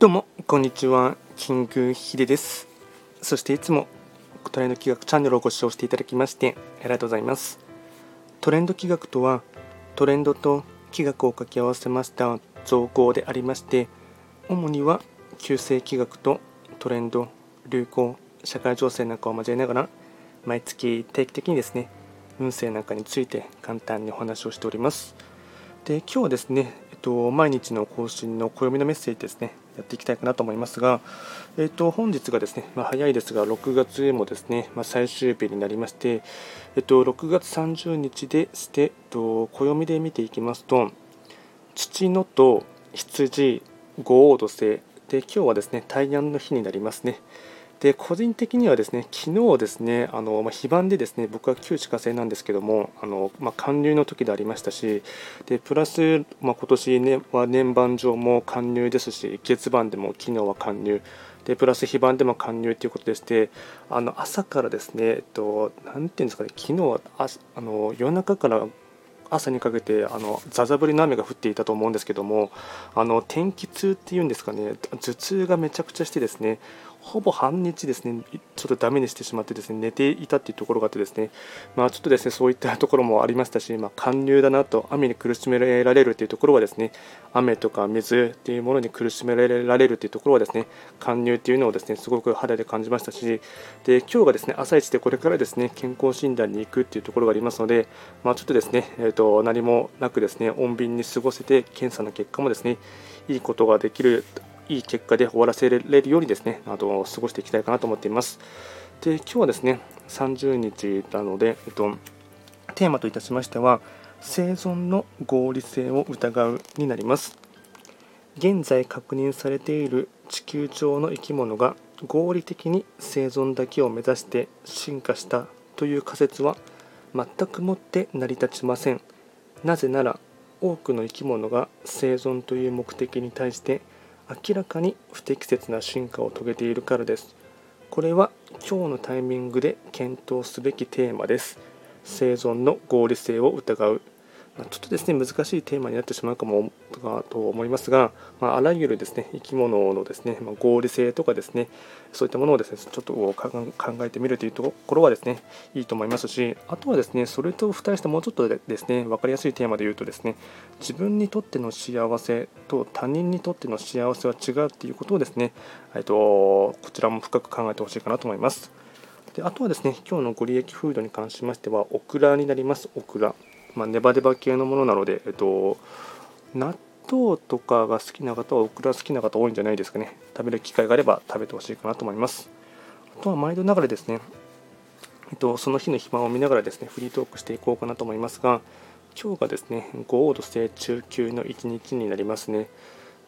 どうもこんにちはキングヒデです。そしていつもトレンド企画チャンネルをご視聴していただきましてありがとうございます。トレンド企画とはトレンドと企画を掛け合わせました造語でありまして主には旧世企画とトレンド流行社会情勢なんかを交えながら毎月定期的にですね運勢なんかについて簡単にお話をしております。で今日はですね、えっと、毎日の更新の暦のメッセージですね。やっていきたいかなと思いますが、えー、と本日がですね、まあ、早いですが、6月へもですね、まあ、最終日になりまして、えー、と6月30日でして、えー、と暦で見ていきますと、父のと羊、五黄土星で、今日はですね、大安の日になりますね。で個人的にはですね昨日ですねあの、まあ、非番でですね僕は旧歯科生なんですけどもあの、まあ、貫入の時でありましたしでプラス、まあ、今年、ね、は年番上も貫入ですし月番でも昨日は貫入。でプラス非番でも貫入ということでしてあの朝からですね、えっと、なんていうんですかね昨日はああの夜中から朝にかけてあのザザ降りの雨が降っていたと思うんですけどもあの天気痛っていうんですかね頭痛がめちゃくちゃしてですねほぼ半日ですね、ちょっとダメにしてしまってですね、寝ていたっていうところがあってですね、まあちょっとですね、そういったところもありましたし、まあ寒流だなと、雨に苦しめられるというところはですね、雨とか水っていうものに苦しめられるというところはですね、寒流っていうのをですね、すごく肌で感じましたし、で、今日がですね、朝一でこれからですね、健康診断に行くっていうところがありますので、まあちょっとですね、えっ、ー、と、何もなくですね、穏便に過ごせて、検査の結果もですね、いいことができるいい結果で終わらせられるようにですね、あと過ごしていきたいかなと思っています。で、今日はですね、30日なので、えっと、テーマといたしましては、生存の合理性を疑うになります。現在確認されている地球上の生き物が合理的に生存だけを目指して進化したという仮説は全くもって成り立ちません。なぜなら多くの生き物が生存という目的に対して明らかに不適切な進化を遂げているからです。これは今日のタイミングで検討すべきテーマです。生存の合理性を疑うちょっとですね難しいテーマになってしまうかもと思いますが、まあ、あらゆるですね生き物のですね、ま、合理性とかですねそういったものをですねちょっと考えてみるというところはですねいいと思いますしあとはですねそれと付帯してもうちょっとですね分かりやすいテーマで言うとですね自分にとっての幸せと他人にとっての幸せは違うっていうことをですね、えっと、こちらも深く考えてほしいかなと思います。であとはですね今日のご利益フードに関しましてはオクラになりますオクラまあ、ネバネバ系のものなので、えっと、納豆とかが好きな方はオクラ好きな方多いんじゃないですかね。食べる機会があれば食べてほしいかなと思います。あとは毎度ながらですね、えっと、その日の暇を見ながらですねフリートークしていこうかなと思いますが今日がですね5度性中級の1日になりますね。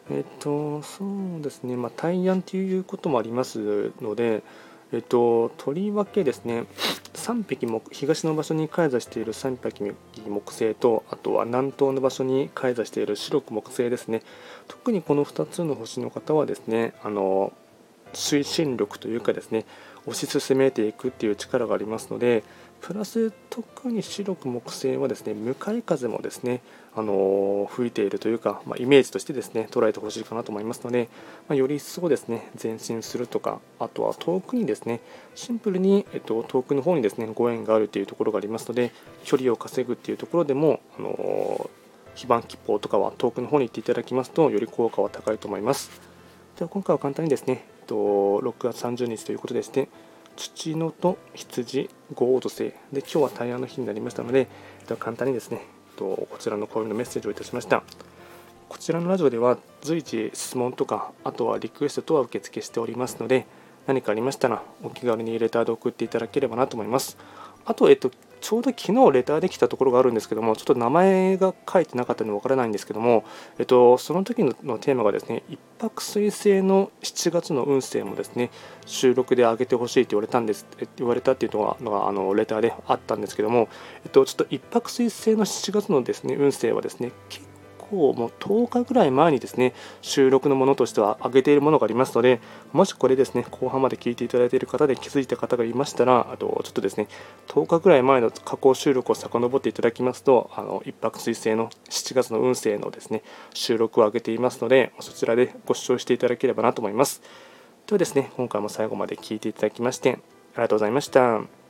えっとそうですね。まあ大安ということもありますのでえっと、とりわけですね、3匹も東の場所に開座している3匹木星と、あとは南東の場所に開座している白く木星ですね、特にこの2つの星の方はですね、あの推進力というかですね、推し進めていくっていう力がありますので、プラス特に白く木星はですね向かい風もですねあの吹いているというか、まあ、イメージとしてですね捉えてほしいかなと思いますので、まあ、より一層ですね前進するとかあとは遠くにですねシンプルに、えっと、遠くの方にですねご縁があるというところがありますので距離を稼ぐっていうところでもあの非番吉報とかは遠くの方に行っていただきますとより効果は高いと思います。では今回は簡単にですね、えっと、6月30日ということでして土のと羊五黄土星。で今日は大安の日になりましたので簡単にですねこちらの講演のメッセージをいたしました。こちらのラジオでは随時質問とかあとはリクエストとは受付しておりますので何かありましたらお気軽にレターで送っていただければなと思います。あと、えっと、ちょうど昨日レターできたところがあるんですけども、ちょっと名前が書いてなかったのでわからないんですけども、えっと、その時のテーマがですね、1泊水星の7月の運勢もですね、収録で上げてほしいと言われたんです、言われたっていうのが、のがあのレターであったんですけども、えっと、ちょっと1泊水星の7月のですね、運勢はですね、結方も10日ぐらい前にですね収録のものとしては上げているものがありますのでもしこれですね後半まで聞いていただいている方で気づいた方がいましたらあとちょっとですね10日ぐらい前の加工収録を遡っていただきますとあの一泊水星の7月の運勢のですね収録を上げていますのでそちらでご視聴していただければなと思いますではですね今回も最後まで聞いていただきましてありがとうございました。